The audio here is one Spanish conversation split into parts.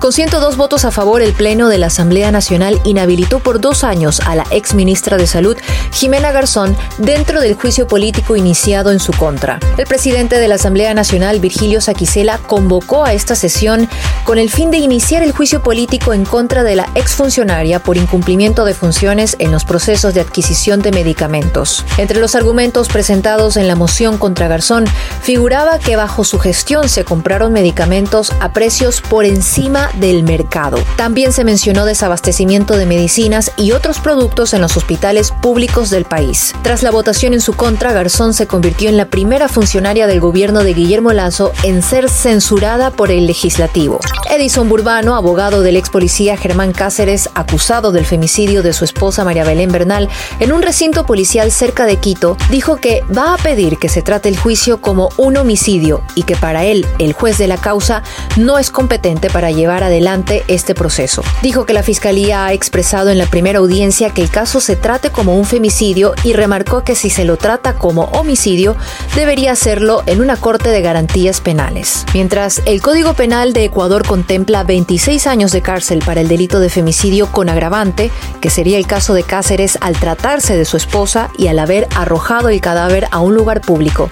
Con 102 votos a favor, el Pleno de la Asamblea Nacional inhabilitó por dos años a la ex ministra de Salud, Jimena Garzón, dentro del juicio político iniciado en su contra. El presidente de la Asamblea Nacional, Virgilio Saquicela, convocó a esta sesión con el fin de iniciar el juicio político en contra de la exfuncionaria por incumplimiento de funciones en los procesos de adquisición de medicamentos. Entre los argumentos presentados en la moción contra Garzón figuraba que bajo su gestión se compraron medicamentos a precios por encima del mercado. También se mencionó desabastecimiento de medicinas y otros productos en los hospitales públicos del país. Tras la votación en su contra, Garzón se convirtió en la primera funcionaria del gobierno de Guillermo Lazo en ser censurada por el legislativo. Edison Burbano, abogado del ex policía Germán Cáceres, acusado del femicidio de su esposa María Belén Bernal en un recinto policial cerca de Quito, dijo que va a pedir que se trate el juicio como un homicidio y que para él, el juez de la causa, no es competente para llevar adelante este proceso. Dijo que la Fiscalía ha expresado en la primera audiencia que el caso se trate como un femicidio y remarcó que si se lo trata como homicidio, debería hacerlo en una corte de garantías penales. Mientras el Código Penal de Ecuador contempla 26 años de cárcel para el delito de femicidio con agravante, que sería el caso de Cáceres al tratarse de su esposa y al haber arrojado el cadáver a un lugar público.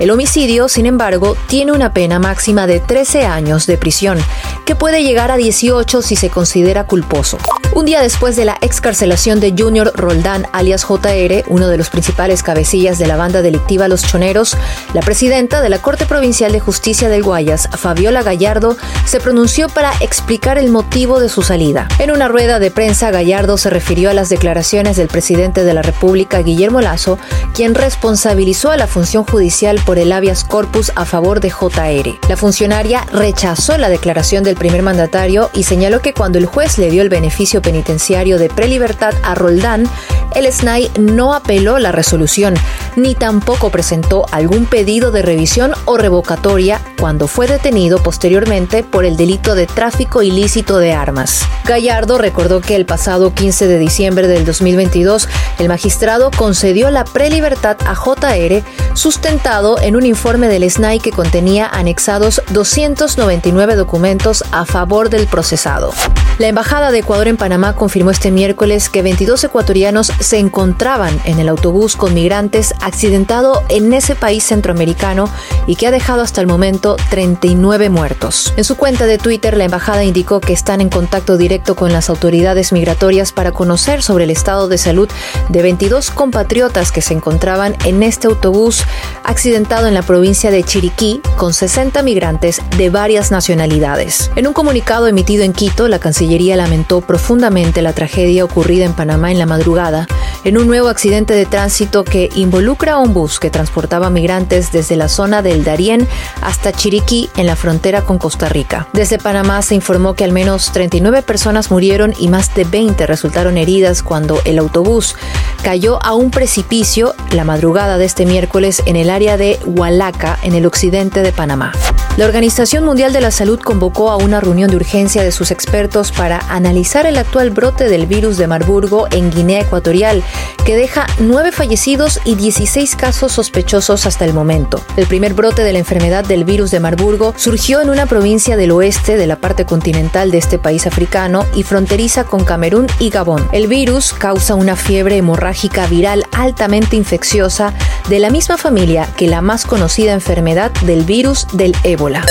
El homicidio, sin embargo, tiene una pena máxima de 13 años de prisión, que puede llegar a 18 si se considera culposo. Un día después de la excarcelación de Junior Roldán, alias JR, uno de los principales cabecillas de la banda delictiva Los Choneros, la presidenta de la Corte Provincial de Justicia del Guayas, Fabiola Gallardo, se pronunció para explicar el motivo de su salida. En una rueda de prensa, Gallardo se refirió a las declaraciones del presidente de la República, Guillermo Lazo, quien responsabilizó a la función judicial por el habeas corpus a favor de JR. La funcionaria rechazó la declaración del primer mandatario y señaló que cuando el juez le dio el beneficio penitenciario de prelibertad a Roldán, el SNAI no apeló la resolución, ni tampoco presentó algún pedido de revisión o revocatoria cuando fue detenido posteriormente por el delito de tráfico ilícito de armas. Gallardo recordó que el pasado 15 de diciembre del 2022, el magistrado concedió la prelibertad a JR, sustentado en un informe del SNAI que contenía anexados 299 documentos a favor del procesado. La Embajada de Ecuador en Panamá confirmó este miércoles que 22 ecuatorianos se encontraban en el autobús con migrantes accidentado en ese país centroamericano y que ha dejado hasta el momento 39 muertos. En su cuenta de Twitter, la embajada indicó que están en contacto directo con las autoridades migratorias para conocer sobre el estado de salud de 22 compatriotas que se encontraban en este autobús accidentado en la provincia de Chiriquí con 60 migrantes de varias nacionalidades. En un comunicado emitido en Quito, la Cancillería lamentó profundamente la tragedia ocurrida en Panamá en la madrugada, en un nuevo accidente de tránsito que involucra a un bus que transportaba migrantes desde la zona del Darién hasta Chiriquí, en la frontera con Costa Rica. Desde Panamá se informó que al menos 39 personas murieron y más de 20 resultaron heridas cuando el autobús cayó a un precipicio la madrugada de este miércoles en el área de Hualaca, en el occidente de Panamá. La Organización Mundial de la Salud convocó a una reunión de urgencia de sus expertos para analizar el actual brote del virus de Marburgo en Guinea Ecuatorial, que deja nueve fallecidos y 16 casos sospechosos hasta el momento. El primer brote de la enfermedad del virus de Marburgo surgió en una provincia del oeste de la parte continental de este país africano y fronteriza con Camerún y Gabón. El virus causa una fiebre hemorrágica viral altamente infecciosa de la misma familia que la más conocida enfermedad del virus del ébola.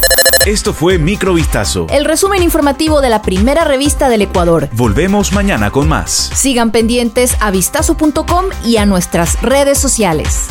Esto fue Microvistazo. El resumen informativo de la primera revista del Ecuador. Volvemos mañana con más. Sigan pendientes a vistazo.com y a nuestras redes sociales.